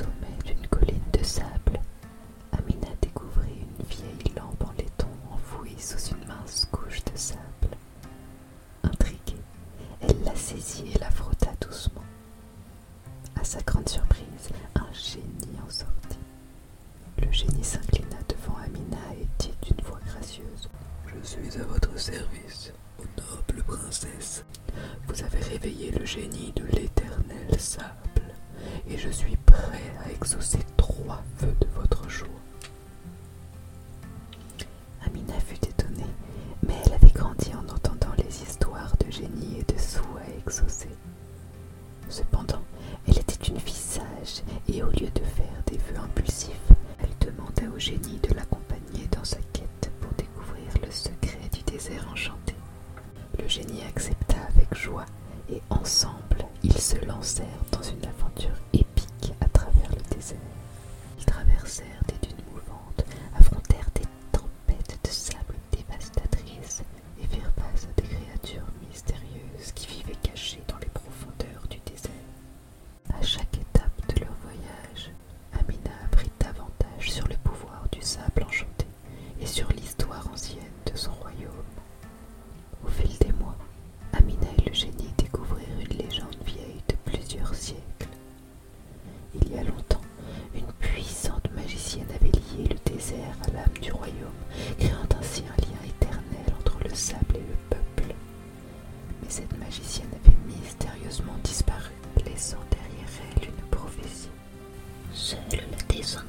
sommet d'une colline de sable, Amina découvrit une vieille lampe en laiton enfouie sous une mince couche de sable. Intriguée, elle la saisit et la frotta doucement. À sa grande surprise, un génie en sortit. Le génie s'inclina devant Amina et dit d'une voix gracieuse Je suis à votre service, ô noble princesse. Vous avez réveillé le génie de l'éternel sable, et je suis prêt à exaucer trois vœux de votre choix. Amina fut étonnée, mais elle avait grandi en entendant les histoires de génie et de souhaits exaucés. Cependant, elle était une fille sage, et au lieu de faire des vœux impulsifs, elle demanda au génie de l'accompagner dans sa quête pour découvrir le secret du désert enchanté. Le génie accepta avec joie, et ensemble, ils se lancèrent dans une aventure épique ってその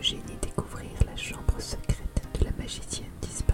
Le génie découvrirent la chambre secrète de la magicienne disparue.